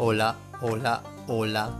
Hola, hola, hola.